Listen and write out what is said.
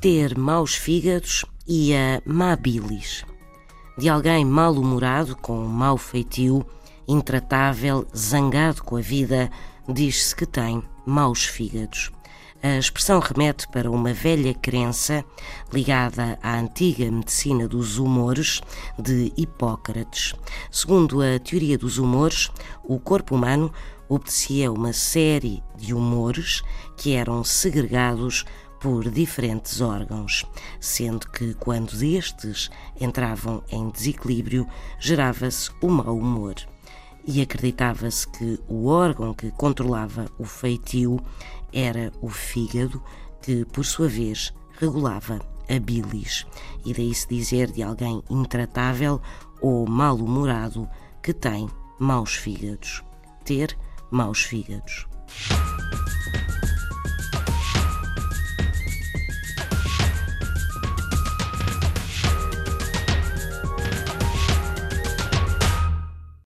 ter maus fígados e a má bilis. De alguém mal-humorado, com mau feitio, intratável, zangado com a vida, diz-se que tem maus fígados. A expressão remete para uma velha crença ligada à antiga medicina dos humores de Hipócrates. Segundo a teoria dos humores, o corpo humano obedecia uma série de humores que eram segregados por diferentes órgãos, sendo que quando destes entravam em desequilíbrio, gerava-se o mau humor. E acreditava-se que o órgão que controlava o feitio era o fígado, que por sua vez regulava a bilis, e daí se dizer de alguém intratável ou mal-humorado que tem maus fígados. Ter maus fígados.